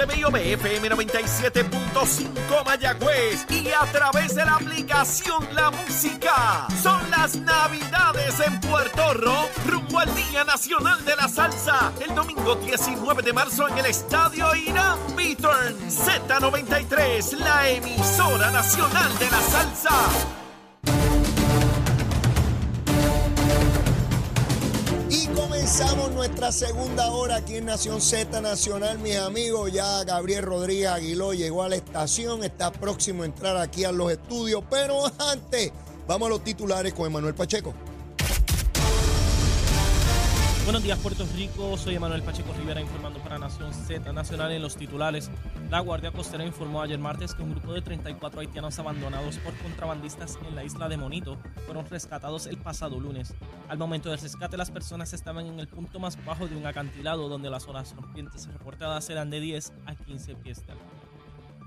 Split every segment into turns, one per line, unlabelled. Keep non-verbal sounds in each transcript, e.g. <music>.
FM 97.5 Mayagüez y a través de la aplicación La Música. Son las Navidades en Puerto Rico, rumbo al Día Nacional de la Salsa, el domingo 19 de marzo en el Estadio Irán Beaturn. Z93, la emisora nacional de la salsa.
Comenzamos nuestra segunda hora aquí en Nación Z Nacional, mis amigos. Ya Gabriel Rodríguez Aguiló llegó a la estación, está próximo a entrar aquí a los estudios, pero antes vamos a los titulares con Emanuel Pacheco.
Buenos días, Puerto Rico. Soy Emanuel Pacheco Rivera informando para Nación Z Nacional en los titulares. La Guardia Costera informó ayer martes que un grupo de 34 haitianos abandonados por contrabandistas en la isla de Monito fueron rescatados el pasado lunes. Al momento del rescate, las personas estaban en el punto más bajo de un acantilado donde las olas rompientes reportadas eran de 10 a 15 pies de.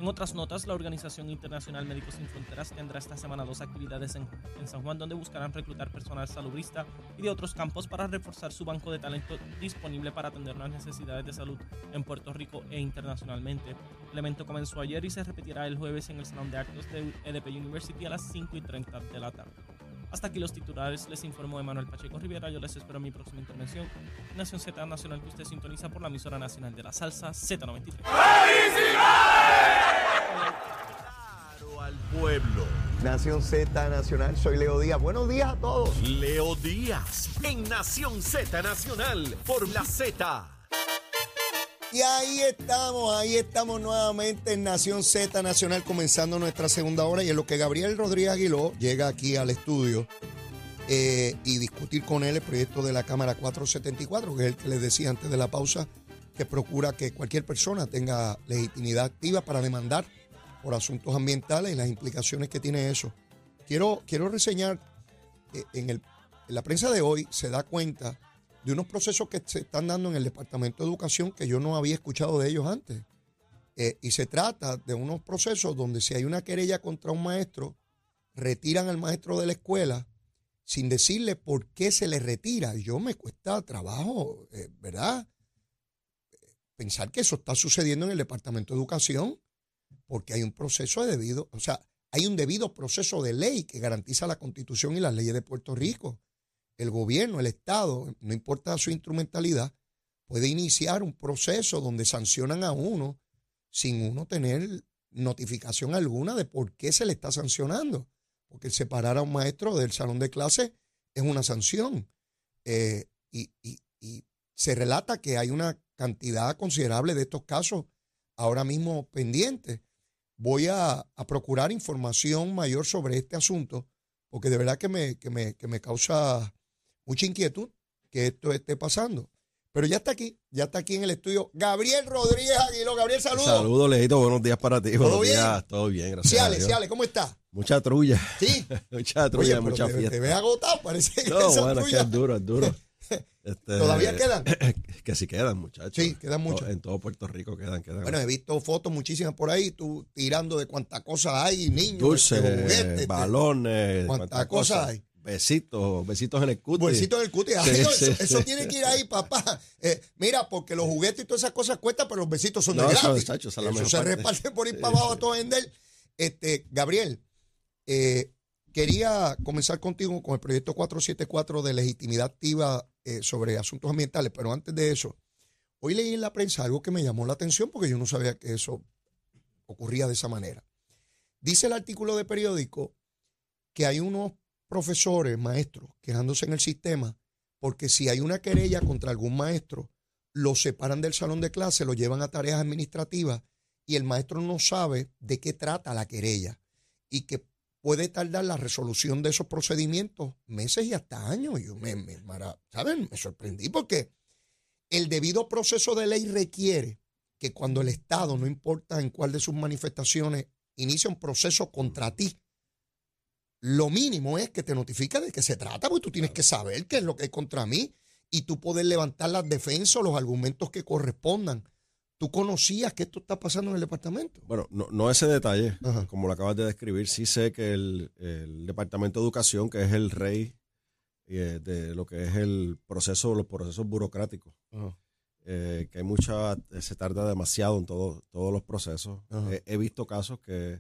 En otras notas, la Organización Internacional Médicos Sin Fronteras tendrá esta semana dos actividades en, en, San Juan donde buscarán reclutar personal salubrista y de otros campos para reforzar su banco de talento disponible para atender las necesidades de salud en Puerto Rico e internacionalmente. El evento comenzó ayer y se repetirá el jueves en el Salón de Actos de EDP University a las 5 y 30 de la tarde. Hasta aquí los titulares, les informó Emanuel Pacheco Rivera. Yo les espero en mi próxima intervención. Nación Z Nacional que usted sintoniza por la emisora nacional de la salsa Z93.
Claro al pueblo.
Nación Z Nacional, soy Leo Díaz. Buenos días a todos.
Leo Díaz en Nación Z Nacional por la Z.
Y ahí estamos, ahí estamos nuevamente en Nación Z Nacional comenzando nuestra segunda hora y en lo que Gabriel Rodríguez Aguiló llega aquí al estudio eh, y discutir con él el proyecto de la Cámara 474, que es el que les decía antes de la pausa, que procura que cualquier persona tenga legitimidad activa para demandar por asuntos ambientales y las implicaciones que tiene eso. Quiero, quiero reseñar, eh, en, el, la prensa de hoy se da cuenta de unos procesos que se están dando en el Departamento de Educación que yo no había escuchado de ellos antes. Eh, y se trata de unos procesos donde si hay una querella contra un maestro, retiran al maestro de la escuela sin decirle por qué se le retira. Yo me cuesta trabajo, eh, ¿verdad? Pensar que eso está sucediendo en el Departamento de Educación, porque hay un proceso de debido, o sea, hay un debido proceso de ley que garantiza la Constitución y las leyes de Puerto Rico el gobierno, el Estado, no importa su instrumentalidad, puede iniciar un proceso donde sancionan a uno sin uno tener notificación alguna de por qué se le está sancionando. Porque el separar a un maestro del salón de clase es una sanción. Eh, y, se relata que hay una cantidad considerable de estos casos ahora mismo pendientes. Voy a, a procurar información mayor sobre este asunto, porque de verdad que me, que me, que me causa mucha inquietud que esto esté pasando. Pero ya está aquí, ya está aquí en el estudio Gabriel Rodríguez Aguiló. Gabriel, saludos.
Saludos, Leito. Buenos días para ti.
¿Todo
Buenos
bien?
días. Todo bien, gracias.
Ciale,
a Dios.
¿cómo está?
Mucha trulla.
Sí. <laughs>
mucha trulla, mucha
te,
fiesta.
te ves agotado, parece que
no,
esa
bueno, es que es duro, es duro. <laughs> <laughs> Este,
¿Todavía quedan? <laughs>
que sí quedan, muchachos.
Sí, quedan muchos.
En todo Puerto Rico quedan, quedan.
Bueno, he visto fotos muchísimas por ahí, tú tirando de cuántas cosas hay, niños,
Dulces,
este, juguetes, este,
balones,
cuántas cosas
cosas.
hay.
Besitos, besitos en el cuti.
Bolsito del cuti. Ay,
Sí,
no,
sí,
eso, tiene que ir ahí, papá. Eh, mira, porque los juguetes y todas esas cosas cuestan, pero los besitos son de
No, eso,
gratis. eso se
parte.
reparte por ir para abajo a todo vender. Este, Gabriel, eh, quería comenzar contigo con el proyecto 474 de legitimidad activa eh, sobre asuntos ambientales, pero antes de eso, hoy leí en la prensa algo que me llamó la atención porque yo no sabía que eso ocurría de esa manera. Dice el artículo de periódico que hay unos profesores, maestros, quejándose en el sistema porque si hay una querella contra algún maestro, lo separan del salón de clase, lo llevan a tareas administrativas y el maestro no sabe de qué trata la querella y que puede tardar la resolución de esos procedimientos meses y hasta años. Yo me, me, mara- ¿saben? me sorprendí porque el debido proceso de ley requiere que cuando el Estado, no importa en cuál de sus manifestaciones, inicia un proceso contra ti, lo mínimo es que te notifique de qué se trata, porque tú tienes que saber qué es lo que hay contra mí y tú poder levantar las defensas o los argumentos que correspondan. ¿Tú conocías que esto está pasando en el departamento?
Bueno, no, no ese detalle,
Ajá.
como lo acabas de describir, sí sé que el, el Departamento de Educación, que es el rey eh, de lo que es el proceso, los procesos burocráticos, eh, que hay mucha, se tarda demasiado en todo, todos los procesos. Eh, he visto casos que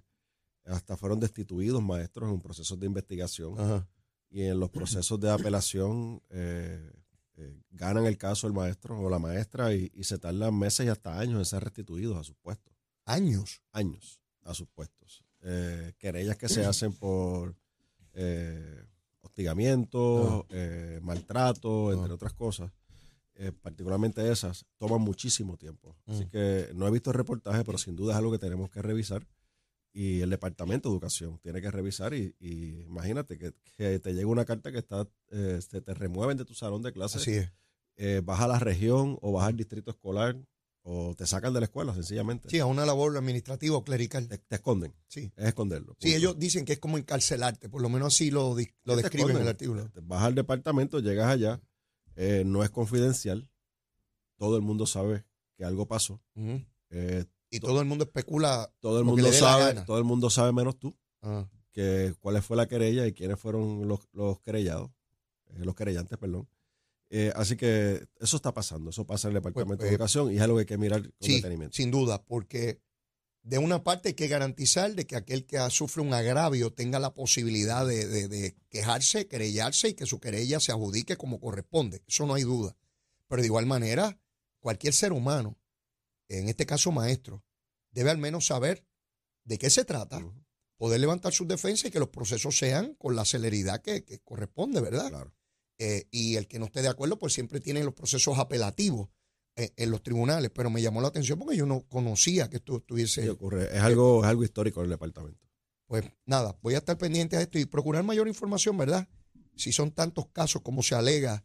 hasta fueron destituidos maestros en procesos de investigación
Ajá.
y en los procesos de apelación eh, ganan el caso el maestro o la maestra y, y se tardan meses y hasta años en ser restituidos a sus puestos.
Años.
Años a sus puestos. Eh, querellas que se hacen por eh, hostigamiento, eh, maltrato, entre otras cosas. eh, particularmente esas, toman muchísimo tiempo. Así
Mm.
que no he visto el reportaje, pero sin duda es algo que tenemos que revisar. Y el Departamento de Educación tiene que revisar. Y, y imagínate que, que te llega una carta que está, eh, se te remueven de tu salón de clases,
Así es.
eh, vas a la región o vas al distrito escolar o te sacan de la escuela, sencillamente.
Sí, a una labor administrativa o clerical.
Te, te esconden.
Sí.
Es esconderlo.
Sí,
punto.
ellos dicen que es como encarcelarte, por lo menos así lo, lo
Te
describen en el artículo.
Te Vas al departamento, llegas allá, eh, no es confidencial, todo el mundo sabe que algo pasó, eh,
Y todo el mundo especula.
todo el mundo sabe, todo el mundo sabe menos tú
ah,
que cuál fue la querella y quiénes fueron los, los querellados, eh, los querellantes, perdón. Eh, así que eso está pasando, eso pasa en el Departamento
Pues,
de
eh,
Educación y es algo que hay que mirar con
sí,
detenimiento.
sin duda, porque de una parte hay que garantizar de que aquel que sufre un agravio tenga la posibilidad de, de- de quejarse, querellarse y que su querella se adjudique como corresponde. Eso no hay duda. Pero de igual manera, cualquier ser humano, en este caso maestro, debe al menos saber de qué se trata, poder levantar sus defensas y que los procesos sean con la celeridad que, que corresponde, ¿verdad?
claro.
Eh, y el que no esté de acuerdo, pues siempre tiene los procesos apelativos eh, en los tribunales. Pero me llamó la atención porque yo no conocía que esto estuviese.
Sí, ocurre. Es algo, es algo histórico en el departamento.
Pues nada, voy a estar pendiente a esto y procurar mayor información, ¿verdad? Si son tantos casos como se alega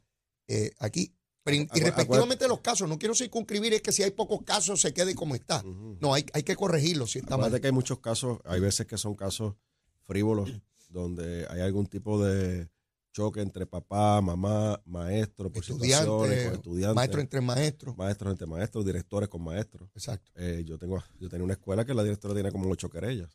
eh, aquí. Pero, y respectivamente de los casos, no quiero circunscribir es que si hay pocos casos se quede como está. No, hay, hay que corregirlo si está mal.
que hay muchos casos, hay veces que son casos frívolos, donde hay algún tipo de choque entre papá, mamá, maestro, por situaciones, con
Estudiantes,
estudiantes,
maestro entre maestros.
maestros entre maestros, directores con maestros.
Exacto.
Eh, yo tengo, yo tenía una escuela que la directora tenía como ocho querellas,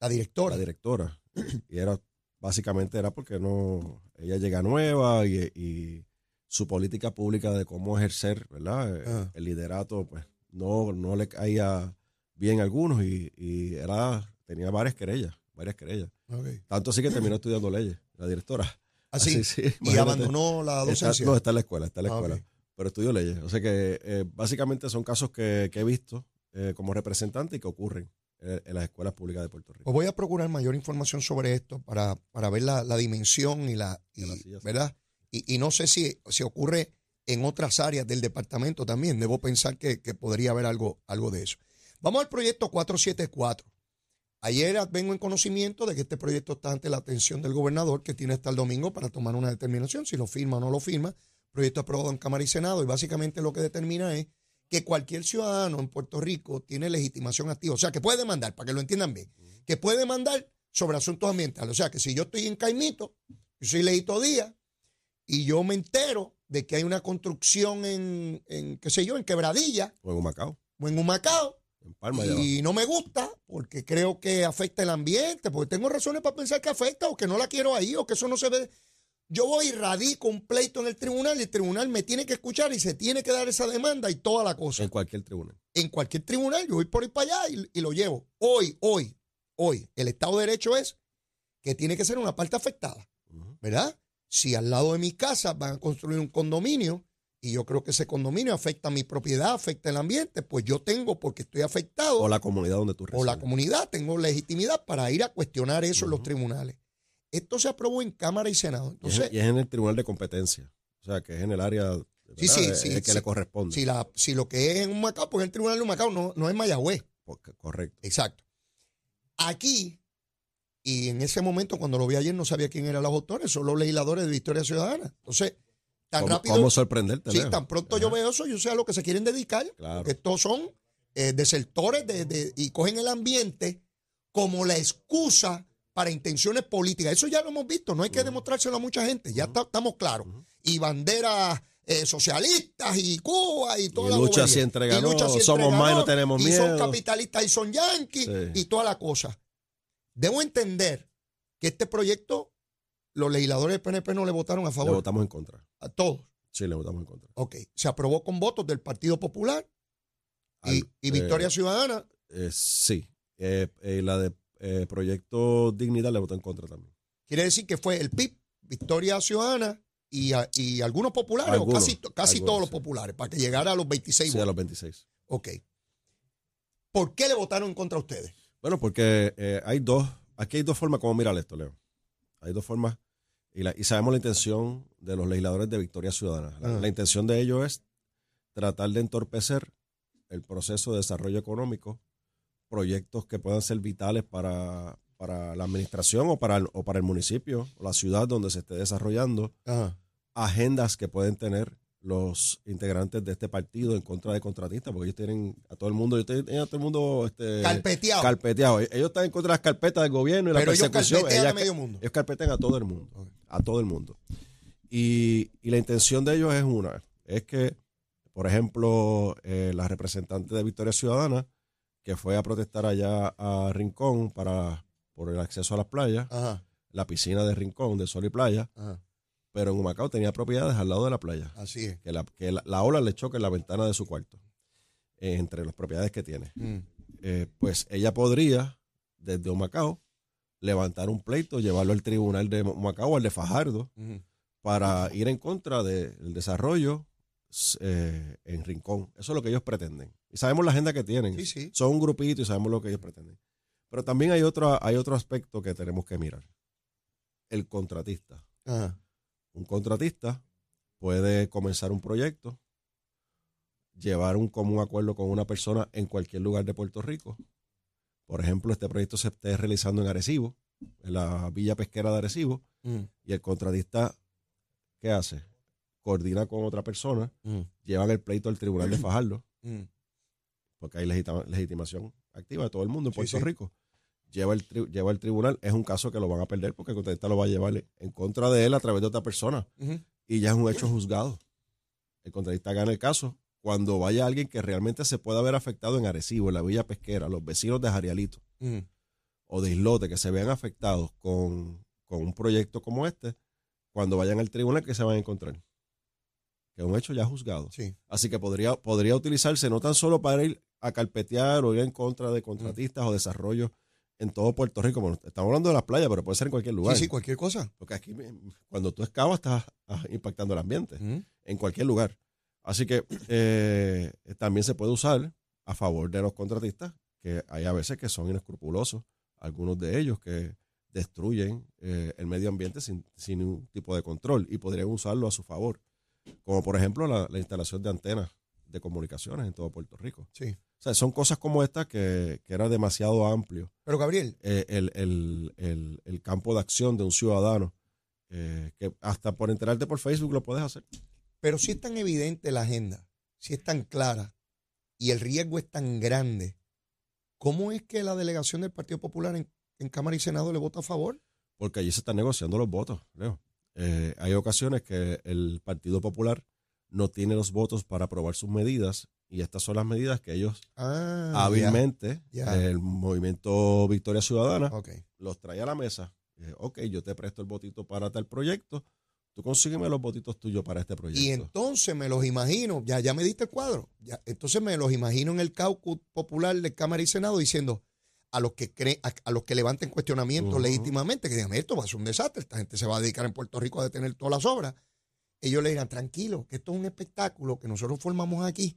La directora.
la directora, y era básicamente era porque no, ella llega nueva y, y su política pública de cómo ejercer, ¿verdad? Eh,
Ah.
El liderato, pues no, no le caía bien a algunos y, y era, tenía varias querellas, varias querellas. Tanto así que terminó estudiando leyes, la directora.
Así.
sí,
y abandonó la
Está-
docencia.
no, está en la escuela, está en la
Ah,
escuela. Pero estudió leyes. O sea que eh, básicamente son casos que, que he visto eh, como representante y que ocurren en las escuelas públicas de Puerto Rico.
Pues voy a procurar mayor información sobre esto para, para ver la, la dimensión y la, y, ¿verdad? Y, y no sé si, ocurre en otras áreas del departamento también. Debo pensar que, que podría haber algo, algo de eso. Vamos al proyecto 474. Ayer vengo en conocimiento de que este proyecto está ante la atención del gobernador, que tiene hasta el domingo para tomar una determinación, si lo firma o no lo firma. Proyecto aprobado en Cámara y Senado, y básicamente lo que determina es que cualquier ciudadano en Puerto Rico tiene legitimación activa, o sea, que puede demandar, para que lo entiendan bien, que puede demandar sobre asuntos ambientales. O sea, que si yo estoy en Caimito, yo soy Leito Díaz, y yo me entero de que hay una construcción en, en qué sé yo, en Quebradilla
O en Humacao,
o en Humacao,
en Palma
y no me gusta porque creo que afecta el ambiente, porque tengo razones para pensar que afecta o que no la quiero ahí o que eso no se ve. Yo voy y radico un pleito en el tribunal y el tribunal me tiene que escuchar y se tiene que dar esa demanda y toda la cosa.
En cualquier tribunal.
En cualquier tribunal, yo voy por ahí para allá y, y lo llevo. Hoy, hoy, hoy, el Estado de Derecho es que tiene que ser una parte afectada. ¿verdad? Si al lado de mi casa van a construir un condominio y yo creo que ese condominio afecta a mi propiedad, afecta el ambiente, pues yo tengo, porque estoy afectado,
O la comunidad donde tú
o la
resides.
comunidad, tengo legitimidad para ir a cuestionar eso en los tribunales. Esto se aprobó en Cámara y Senado.
Y es,
Entonces,
y es en el tribunal de competencia. O sea, que es en el área.
Sí, sí, sí,
que
sí.
le corresponde.
si, la, si lo que es en un Macao, pues el tribunal de un Macao no, no es Mayagüez.
Porque- Correcto.
Exacto. Aquí, y en ese momento cuando lo vi ayer no sabía quién eran los autores, son los legisladores de Victoria Ciudadana. Entonces, tan
¿Cómo,
rápido,
cómo sorprenderte?
sí, tan pronto yo veo eso, yo sé a lo que se quieren dedicar,
Claro.
porque estos son eh, desertores de, de- y cogen el ambiente como la excusa para intenciones políticas. Eso ya lo hemos visto, no hay que demostrárselo a mucha gente, ya está- estamos claros. Y banderas eh, socialistas y Cuba y toda
Y
la
lucha
bobería.
siempre ganó,
lucha siempre
somos más y no tenemos
y son
miedo.
capitalistas y son yanquis
Sí.
y toda la cosa. Debo entender que este proyecto los legisladores del PNP no le votaron a
Le
favor,
votamos en contra.
a todos.
Sí, le votamos en contra.
Ok. Se aprobó con votos del Partido Popular y,
Al-
y Victoria
eh,
Ciudadana.
eh, sí. Eh, eh, la de Proyecto Dignidad le votó en contra también.
Quiere decir que fue el PIB, Victoria Ciudadana y, a- y algunos populares,
Algunos,
o casi, to- casi
algunos,
todos los
sí.
populares, para que llegara a los 26
Sí, a
votos.
los 26.
Ok. ¿Por qué le votaron en contra a ustedes?
Bueno, porque eh, hay dos, aquí hay dos formas como mirar esto, Leo. Hay dos formas y, la- y sabemos la intención de los legisladores de Victoria Ciudadana. La,
Ajá.
la intención de ellos es tratar de entorpecer el proceso de desarrollo económico, proyectos que puedan ser vitales para, para la administración o para, el, o para el municipio o la ciudad donde se esté desarrollando, agendas que pueden tener los integrantes de este partido en contra de contratistas, porque ellos tienen a todo el mundo, ellos tienen a todo el mundo este,
Carpeteado.
carpeteado. Ellos están en contra de las carpetas del gobierno y la
pero ellos
persecución.
carpetean a
Ellas-
medio mundo.
ellos carpetean a todo el mundo. A todo el mundo. Y, y la intención de ellos es una, es que, por ejemplo, eh, la representante de Victoria Ciudadana, que fue a protestar allá a Rincón para por el acceso a las playas,
Ajá.
la piscina de Rincón, de Sol y Playa,
Ajá.
Pero en Humacao tenía propiedades al lado de la playa
Así es.
que la, que la, la ola le choque en la ventana de su cuarto, eh, entre las propiedades que tiene.
Mm.
Eh, pues ella podría, desde Humacao, levantar un pleito, llevarlo al tribunal de Humacao, al de Fajardo, para ir en contra del desarrollo eh, en Rincón. Eso es lo que ellos pretenden. Y sabemos la agenda que tienen.
Sí, sí.
Son un grupito y sabemos lo que ellos pretenden. Pero también hay otro, hay otro aspecto que tenemos que mirar. El contratista.
Ajá.
Un contratista puede comenzar un proyecto, llevar un común acuerdo con una persona en cualquier lugar de Puerto Rico. Por ejemplo, este proyecto se esté realizando en Arecibo, en la villa pesquera de Arecibo,
Mm.
y el contratista, ¿qué hace? Coordina con otra persona,
Mm.
llevan el pleito al tribunal de <clears throat> Fajardo,
Mm.
porque hay legitima- legitimación activa de todo el mundo en
Sí,
Puerto
sí.
Rico. Lleva el, tri- lleva el tribunal, es un caso que lo van a perder porque el contratista lo va a llevar en contra de él a través de otra persona y ya es un hecho juzgado. El contratista gana el caso cuando vaya alguien que realmente se pueda ver afectado en Arecibo, en la Villa Pesquera, los vecinos de Jarialito o de Islote que se vean afectados con, con un proyecto como este, cuando vayan al tribunal que se van a encontrar. Que es un hecho ya juzgado.
Sí.
Así que podría, podría utilizarse no tan solo para ir a carpetear o ir en contra de contratistas o desarrollo en todo Puerto Rico. Bueno, estamos hablando de las playas, pero puede ser en cualquier lugar.
Sí, sí, cualquier cosa.
Porque aquí, cuando tú excavas, estás impactando el ambiente en cualquier lugar. Así que eh, también se puede usar a favor de los contratistas, que hay a veces que son inescrupulosos, algunos de ellos que destruyen eh, el medio ambiente sin, sin ningún tipo de control y podrían usarlo a su favor, como por ejemplo la, la instalación de antenas de comunicaciones en todo Puerto Rico.
Sí.
O sea, son cosas como estas que, que era demasiado amplio
Pero Gabriel,
eh, el, el- el- el campo de acción de un ciudadano, eh, que hasta por enterarte por Facebook lo puedes hacer.
pero si es tan evidente la agenda, si es tan clara y el riesgo es tan grande, ¿cómo es que la delegación del Partido Popular en, en Cámara y Senado le vota a favor?
porque allí se están negociando los votos, Leo. Eh, hay ocasiones que el Partido Popular no tiene los votos para aprobar sus medidas y estas son las medidas que ellos
Ah,
hábilmente, el movimiento Victoria Ciudadana, los trae a la mesa. Ok, yo te presto el votito para tal proyecto, tú consígueme los votitos tuyos para este proyecto.
Y entonces me los imagino, ya, ya me diste el cuadro, ya, entonces me los imagino en el caucus popular de Cámara y Senado diciendo a los que creen, a, a los que levanten cuestionamientos legítimamente, que digan, esto va a ser un desastre, esta gente se va a dedicar en Puerto Rico a detener todas las obras, ellos le dirán, tranquilo, que esto es un espectáculo que nosotros formamos aquí,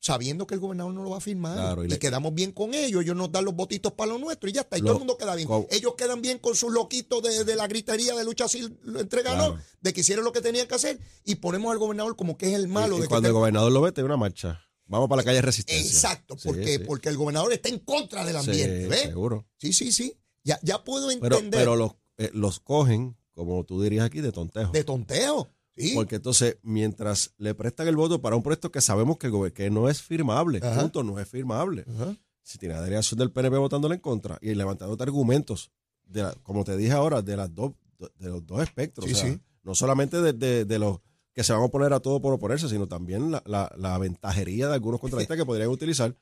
sabiendo que el gobernador no lo va a firmar,
Claro, y
y,
le-
quedamos bien con ellos, ellos nos dan los votitos para lo nuestro y ya está, y
Lo-
todo el mundo queda bien.
co-
ellos quedan bien con sus loquitos de, de la gritería de lucha así lo entregan,
Claro.
de que hicieron lo que tenían que hacer y ponemos al gobernador como que es el malo
Y- y
de que
cuando el gobernador lo ve, te una marcha. Vamos para la calle Resistencia.
Exacto, porque,
sí.
porque el gobernador está en contra del
Sí,
ambiente, ¿ves?
seguro.
Sí, sí, sí. Ya, ya puedo
Pero,
entender
pero los, eh, los cogen, como tú dirías aquí, de tontejo.
de tonteo. Sí.
Porque entonces, mientras le prestan el voto para un proyecto que sabemos que, el que no es firmable,
Ajá.
punto, no es firmable.
Ajá.
Si tiene la delegación del PNP votándole en contra y levantando argumentos, de la- como te dije ahora, de, las dos, de los dos espectros.
Sí,
o sea,
sí.
No solamente de, de- de los que se van a oponer a todo por oponerse, sino también la, la- la ventajería de algunos contratistas que podrían utilizar.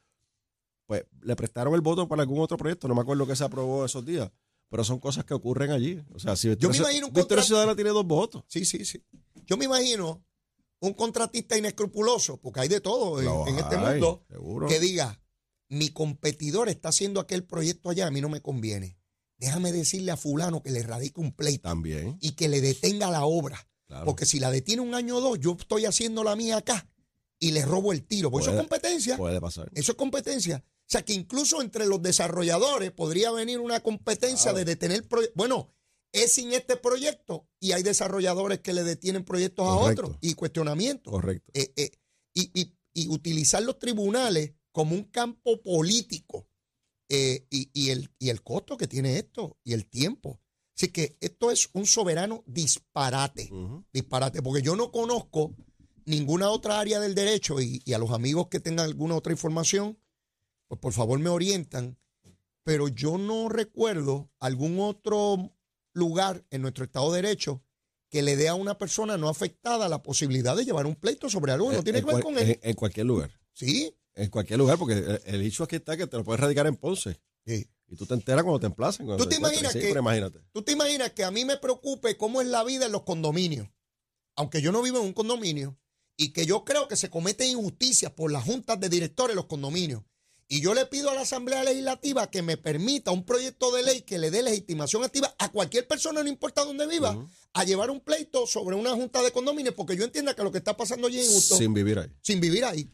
Pues le prestaron el voto para algún otro proyecto, no me acuerdo que se aprobó esos días, pero son cosas que ocurren allí. O sea, si
Yo me imagino un
Victoria Ciudadana tiene dos votos.
Sí, sí, sí. Yo me imagino un contratista inescrupuloso, porque hay de todo en, este mundo,
seguro.
que diga, mi competidor está haciendo aquel proyecto allá, a mí no me conviene. Déjame decirle a fulano que le radique un pleito
También,
y que le detenga la obra.
claro.
Porque si la detiene un año o dos, yo estoy haciendo la mía acá y le robo el tiro. Pues eso es competencia.
puede pasar.
Eso es competencia. O sea que incluso entre los desarrolladores podría venir una competencia
Claro.
de detener proyectos. Bueno, es sin este proyecto y hay desarrolladores que le detienen proyectos
Correcto.
a otros y cuestionamientos.
Correcto.
Eh, eh, y, y- y utilizar los tribunales como un campo político eh, y, y el, y el costo que tiene esto y el tiempo. Así que esto es un soberano disparate disparate, porque yo no conozco ninguna otra área del derecho y, y a los amigos que tengan alguna otra información, pues por favor me orientan, pero yo no recuerdo algún otro lugar en nuestro Estado de Derecho que le dé a una persona no afectada la posibilidad de llevar un pleito sobre algo que no
En-
tiene
en
que ver con él.
En, en cualquier lugar.
Sí,
En cualquier lugar, porque el, el hecho aquí está que te lo puedes radicar en Ponce.
sí.
Y tú te enteras cuando te emplacen. cuando
¿Tú te imaginas
Sí,
que-
imagínate.
¿Tú te imaginas que a mí me preocupe cómo es la vida en los condominios? Aunque yo no vivo en un condominio y que yo creo que se cometen injusticias por las juntas de directores de los condominios. Y yo le pido a la Asamblea Legislativa que me permita un proyecto de ley que le dé legitimación activa a cualquier persona, no importa dónde viva, a llevar un pleito sobre una junta de condominios, porque yo entienda que lo que está pasando allí es injusto, sin,
Sin vivir ahí.
vivir ahí,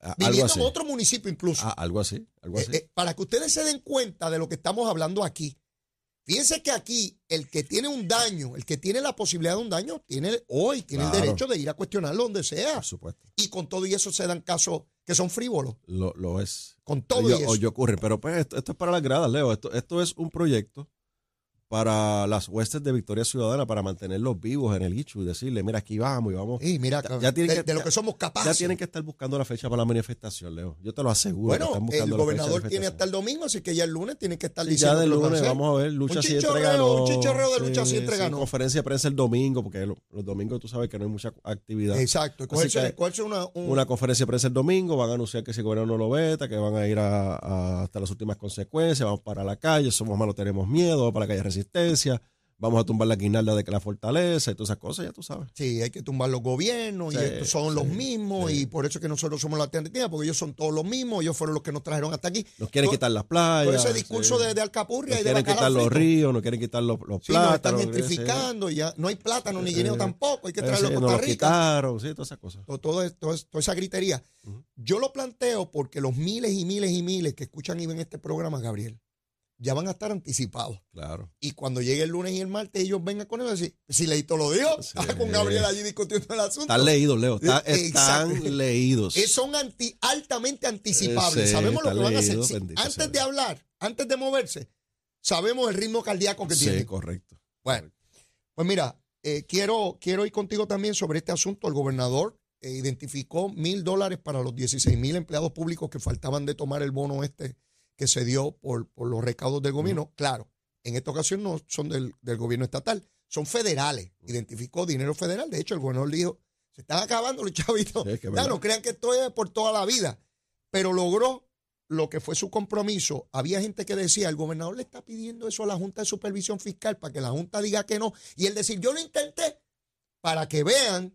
A- Algo
viviendo
así.
en otro municipio incluso.
Ah, algo así. Algo
Eh,
así.
eh, para que ustedes se den cuenta de lo que estamos hablando aquí. Fíjense que aquí el que tiene un daño, el que tiene la posibilidad de un daño, tiene hoy tiene el derecho de ir a cuestionarlo donde sea.
Por supuesto.
Y con todo y eso se dan casos que son frívolos.
Lo, lo es.
Con todo y eso.
oye, ocurre. Pero pues esto, esto es para las gradas, Leo. Esto, esto es un proyecto para las huestes de Victoria Ciudadana para mantenerlos vivos en el hecho y decirle, mira, aquí vamos y vamos.
Y mira,
Ya- ya tienen
de,
que-
de lo
ya-
que somos
Ya
capaces.
tienen que estar buscando la fecha para la manifestación, Leo. Yo te lo aseguro.
bueno,
están
el
buscando
gobernador
la
tiene hasta el domingo, así que ya el lunes tiene que estar
Sí,
diciendo
ya del
que
lunes vamos a ver, lucha
Un
siempre
chichorreo,
ganó.
un chichorreo de lucha siempre ganó.
Conferencia de prensa el domingo, porque lo- los domingos tú sabes que no hay mucha actividad.
Exacto. y Cogerse,
que-
cogerse una, un-
Una conferencia de prensa el domingo, van a anunciar que si el gobierno no lo veta, que van a ir a, a- hasta las últimas consecuencias, vamos para la calle, somos malos, tenemos miedo, vamos para la calle resistencia, vamos a tumbar la guinalda de que la fortaleza y todas esas cosas, ya tú sabes.
Sí, hay que tumbar los gobiernos y
Sí,
estos son los
sí,
mismos
sí.
y por eso es que nosotros somos la alternativa, porque ellos son todos los mismos, ellos fueron los que nos trajeron hasta aquí.
Nos quieren quitar las playas.
Por ese discurso de, de Alcapurria
Nos
y de
quieren quitar los ríos, nos quieren quitar los, los
Sí, nos están
plátanos.
gentrificando y ya no hay plátano ni guineo tampoco, hay que
Sí,
traerlo a
nos
Costa
los
Rica.
quitaron, sí, todas esas cosas.
Todo, todo todo toda esa gritería.
Ujú.
Yo lo planteo porque los miles y miles y miles que escuchan y ven este programa, Gabriel, ya van a estar anticipados.
Claro.
Y cuando llegue el lunes y el martes, ellos vengan con él y decir, si Leito lo dijo,
Sí.
con Gabriel allí discutiendo el asunto.
Están leídos, Leo. está- están leídos.
Son anti, altamente anticipables.
Sí,
sabemos lo que van a hacer. Sí, antes
sea
de hablar, antes de moverse, sabemos el ritmo cardíaco que
Sí,
tienen.
correcto.
Bueno, pues mira, eh, quiero, quiero ir contigo también sobre este asunto. El gobernador eh, identificó mil dólares para los 16 mil empleados públicos que faltaban de tomar el bono este que se dio por, por los recaudos del gobierno. Claro, en esta ocasión no son del, del gobierno estatal, son federales. Identificó dinero federal. De hecho, el gobernador dijo, se están acabando los <laughs> chavitos.
Sí, es que
no crean que esto es por toda la vida. Pero logró lo que fue su compromiso. Había gente que decía, el gobernador le está pidiendo eso a la Junta de Supervisión Fiscal para que la Junta diga que no. Y él decir, yo lo intenté para que vean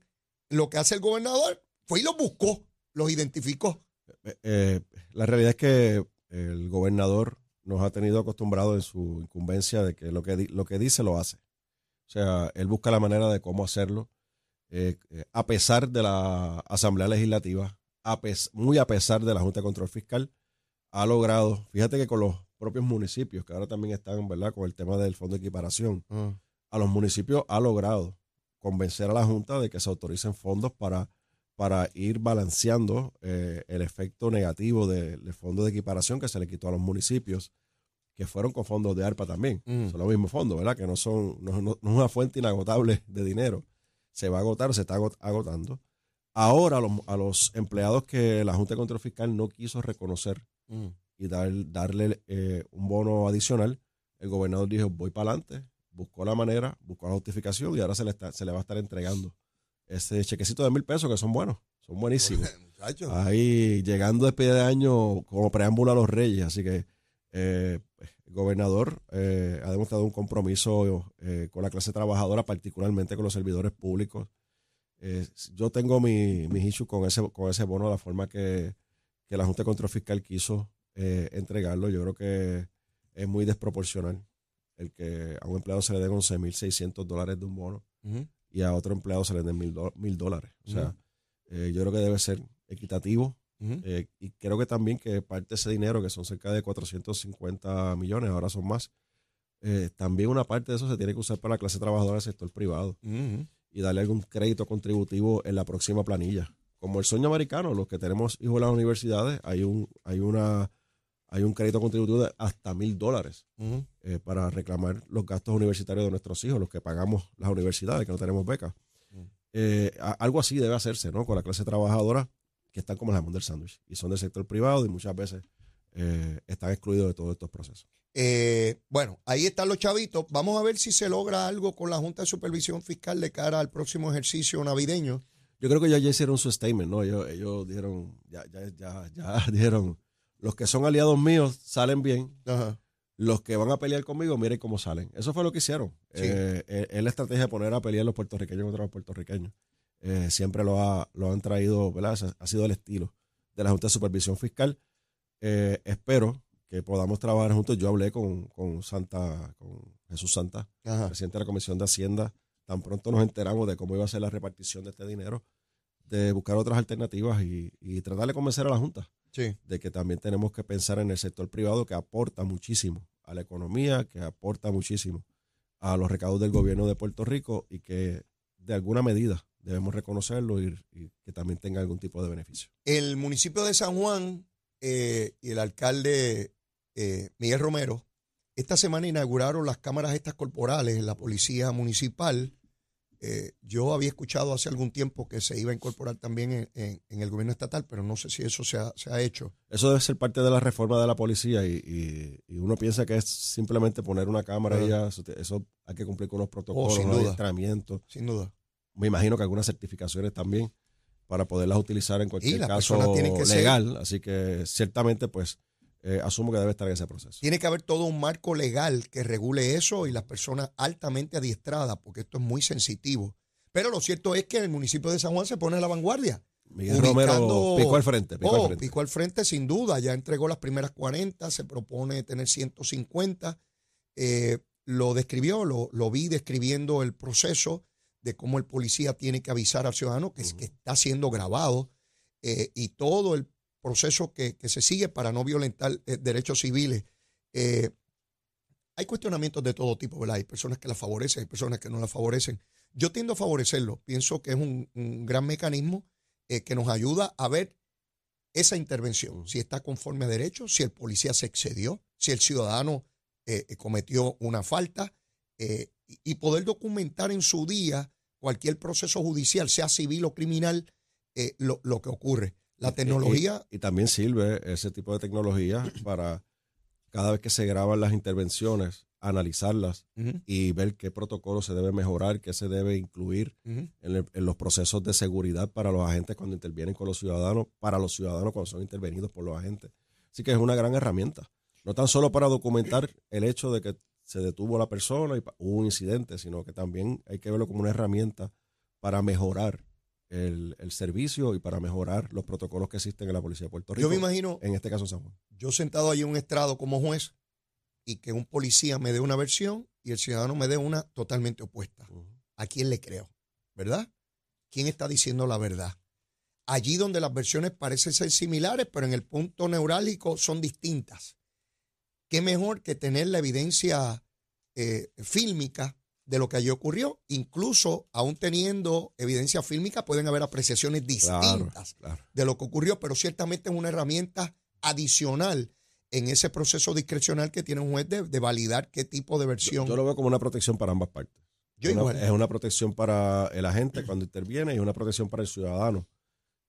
lo que hace el gobernador. Fue y los buscó, los identificó.
Eh, eh, la realidad es que el gobernador nos ha tenido acostumbrados en su incumbencia de que lo que, di- lo que dice lo hace. O sea, él busca la manera de cómo hacerlo, eh, eh, a pesar de la Asamblea Legislativa, a muy a pesar de la Junta de Control Fiscal, ha logrado, fíjate que con los propios municipios, que ahora también están, ¿verdad?, con el tema del fondo de equiparación, a los municipios ha logrado convencer a la Junta de que se autoricen fondos para, para ir balanceando eh, el efecto negativo de- del fondo de equiparación que se le quitó a los municipios, que fueron con fondos de ARPA también.
Mm.
Son los mismos fondos, ¿verdad? Que no son no, no- no es una fuente inagotable de dinero. Se va a agotar, se está agot- agotando. Ahora a los, a los empleados que la Junta de Control Fiscal no quiso reconocer y dar, darle eh, un bono adicional, el gobernador dijo, voy para adelante, buscó la manera, buscó la justificación y ahora se le, está, se le va a estar entregando ese chequecito de mil pesos que son buenos, son buenísimos. <laughs> Ahí llegando después de año como preámbulo a los reyes, así que eh, el gobernador eh, ha demostrado un compromiso eh, con la clase trabajadora, particularmente con los servidores públicos. Eh, yo tengo mi, mis issues con ese, con ese bono, la forma que, que la Junta de Control Fiscal quiso entregarlo. Yo creo que es muy desproporcional el que a un empleado se le den 11.600 dólares de un bono y a otro empleado se le den mil, dólares. O sea, eh, yo creo que debe ser equitativo eh, y creo que también que parte de ese dinero, que son cerca de 450 millones, ahora son más, también una parte de eso se tiene que usar para la clase trabajadora del sector privado y darle algún crédito contributivo en la próxima planilla. Como el sueño americano, los que tenemos hijos en las universidades, hay un, hay una hay un crédito contributivo de hasta mil dólares eh, para reclamar los gastos universitarios de nuestros hijos, los que pagamos las universidades, que no tenemos becas. Eh, algo así debe hacerse, ¿no? Con la clase trabajadora que están como las del sándwich y son del sector privado y muchas veces eh, están excluidos de todos estos procesos.
bueno, ahí están los chavitos. Vamos a ver si se logra algo con la Junta de Supervisión Fiscal de cara al próximo ejercicio navideño.
Yo creo que ya, ya hicieron su statement, ¿no? Ellos, ellos dijeron, ya, ya, ya, ya <laughs> dijeron los que son aliados míos salen bien. Los que van a pelear conmigo, miren cómo salen. Eso fue lo que hicieron. Eh, eh, es la estrategia de poner a pelear los puertorriqueños contra los puertorriqueños. Eh, siempre lo, ha, lo han traído, ¿verdad? Ha sido el estilo de la Junta de Supervisión Fiscal. espero que podamos trabajar juntos. Yo hablé con, Santa, con Jesús Santa, presidente de la Comisión de Hacienda. Tan pronto nos enteramos de cómo iba a ser la repartición de este dinero, de buscar otras alternativas y, y tratar de convencer a la Junta de que también tenemos que pensar en el sector privado que aporta muchísimo a la economía, que aporta muchísimo a los recaudos del gobierno de Puerto Rico y que de alguna medida debemos reconocerlo y, que también tenga algún tipo de beneficio.
El municipio de San Juan eh, y el alcalde eh, Miguel Romero esta semana inauguraron las cámaras estas corporales en la policía municipal eh, yo había escuchado hace algún tiempo que se iba a incorporar también en, el gobierno estatal, pero no sé si eso se ha, hecho.
Eso debe ser parte de la reforma de la policía y, uno piensa que es simplemente poner una cámara y ya, eso hay que cumplir con unos protocolos, oh,
adiestramientos. Sin duda.
Me imagino que algunas certificaciones también para poderlas utilizar en cualquier caso legal. Así que ciertamente, pues, eh, asumo que debe estar en ese proceso.
Tiene que haber todo un marco legal que regule eso y las personas altamente adiestradas, porque esto es muy sensitivo. Pero lo cierto es que el municipio de San Juan se pone a la vanguardia.
Miguel Romero picó al frente.
Picó, al oh, frente. picó al frente sin duda. Ya entregó las primeras 40, se propone tener 150. Eh, lo describió, lo, lo, vi describiendo el proceso de cómo el policía tiene que avisar al ciudadano que, que está siendo grabado eh, y todo el proceso que, se sigue para no violentar eh, derechos civiles. Eh, hay cuestionamientos de todo tipo, ¿verdad? Hay personas que la favorecen, hay personas que no la favorecen. Yo tiendo a favorecerlo. Pienso que es un, gran mecanismo eh, que nos ayuda a ver esa intervención, si está conforme a derecho, si el policía se excedió, si el ciudadano cometió una falta y poder documentar en su día cualquier proceso judicial, sea civil o criminal, lo, lo, que ocurre. La tecnología.
Y, también sirve ese tipo de tecnología <clears throat> para cada vez que se graban las intervenciones, analizarlas y ver qué protocolo se debe mejorar, qué se debe incluir en, los procesos de seguridad para los agentes cuando intervienen con los ciudadanos, para los ciudadanos cuando son intervenidos por los agentes. Así que es una gran herramienta. No tan solo para documentar el hecho de que se detuvo la persona y hubo un incidente, sino que también hay que verlo como una herramienta para mejorar el, servicio y para mejorar los protocolos que existen en la Policía de Puerto Rico.
Yo me imagino.
En este caso, San Juan.
Yo sentado allí en un estrado como juez y que un policía me dé una versión y el ciudadano me dé una totalmente opuesta. ¿A quién le creo? ¿Verdad? ¿Quién está diciendo la verdad? Allí donde las versiones parecen ser similares, pero en el punto neurálgico son distintas. ¿Qué mejor que tener la evidencia eh, fílmica de lo que allí ocurrió. Incluso, aún teniendo evidencia fílmica, pueden haber apreciaciones distintas de lo que ocurrió, pero ciertamente es una herramienta adicional en ese proceso discrecional que tiene un juez de, validar qué tipo de versión.
Yo, lo veo como una protección para ambas partes. es una protección para el agente cuando interviene y una protección para el ciudadano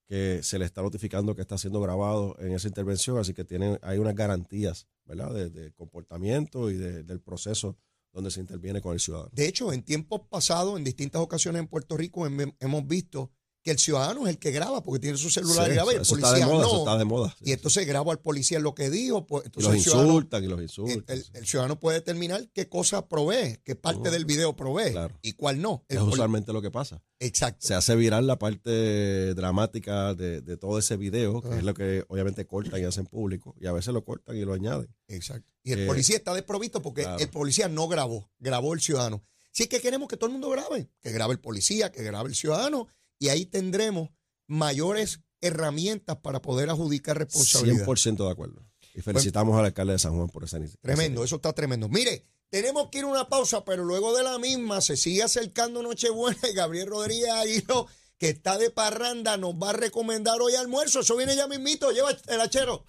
que se le está notificando que está siendo grabado en esa intervención, así que tienen, hay unas garantías ¿verdad? De, comportamiento y del proceso donde se interviene con el ciudadano.
De hecho, en tiempos pasados, en distintas ocasiones en Puerto Rico, hemos visto que el ciudadano es el que graba porque tiene su celular
Sí,
y graba y el
eso está
policía
de moda,
no.
está de moda. sí,
y entonces grabo al policía lo que dijo. Pues,
Y los
el
insultan y los insultan.
el- el ciudadano puede determinar qué cosa provee, qué parte del video provee
Claro.
y cuál no.
Es usualmente lo que pasa.
Exacto.
Se hace viral la parte dramática de, de todo ese video, que es lo que obviamente cortan y hacen público. Y a veces lo cortan y lo añaden.
Exacto. Y el
Eh,
policía está desprovisto porque
claro.
el policía no grabó, grabó el ciudadano. Si es que queremos que todo el mundo grabe, que grabe el policía, que grabe el ciudadano, y ahí tendremos mayores herramientas para poder adjudicar responsabilidad.
100% de acuerdo. Y felicitamos al alcalde de San Juan por esa iniciativa.
Tremendo, eso está tremendo. Mire, tenemos que ir a una pausa, pero luego de la misma se sigue acercando Nochebuena y Gabriel Rodríguez Aguilo, que está de parranda, nos va a recomendar hoy almuerzo. Eso viene ya mismito, lleva el hachero.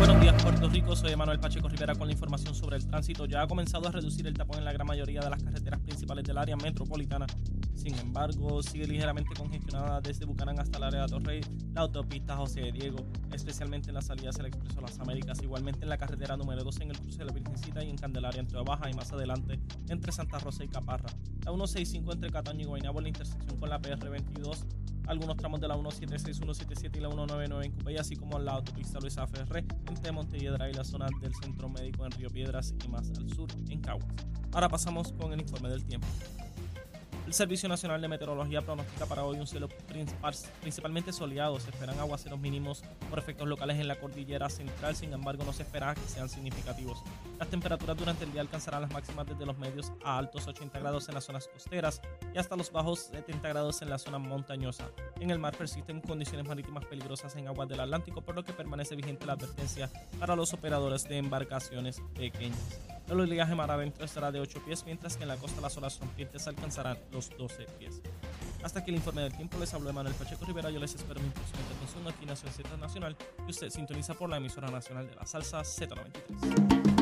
Buenos días, Puerto Rico. Soy Manuel Pacheco Rivera con la información sobre el tránsito. Ya ha comenzado a reducir el tapón en la gran mayoría de las carreteras principales del área metropolitana. Sin embargo, sigue ligeramente congestionada desde Bucanán hasta el área de Torrey, la autopista José de Diego, especialmente en las salidas del Expreso Las Américas, igualmente en la carretera número 12 en el cruce de la Virgencita y en Candelaria entre Baja y más adelante entre Santa Rosa y Caparra. La 165 entre Cataño y Guaynabo en la intersección con la PR22 algunos tramos de la 176, 177 y la 199 en Cupey, así como la autopista Luisa Ferré entre Montelledra y la zona del Centro Médico en Río Piedras y más al sur en Caguas. Ahora pasamos con el informe del tiempo. El Servicio Nacional de Meteorología pronostica para hoy un cielo principal- principalmente soleado. Se esperan aguaceros mínimos por efectos locales en la cordillera central, sin embargo no se espera que sean significativos. Las temperaturas durante el día alcanzarán las máximas desde los medios a altos 80 grados en las zonas costeras y hasta los bajos 70 grados en la zona montañosa. En el mar persisten condiciones marítimas peligrosas en aguas del Atlántico, por lo que permanece vigente la advertencia para los operadores de embarcaciones pequeñas. El oleaje mar adentro estará de 8 pies, mientras que en la costa las olas rompientes alcanzarán los 12 pies. Hasta aquí el informe del tiempo, les habló Manuel Pacheco Rivera, yo les espero mi próxima intervención aquí en Nación Z Nacional, y usted sintoniza por la emisora nacional de la salsa Z93.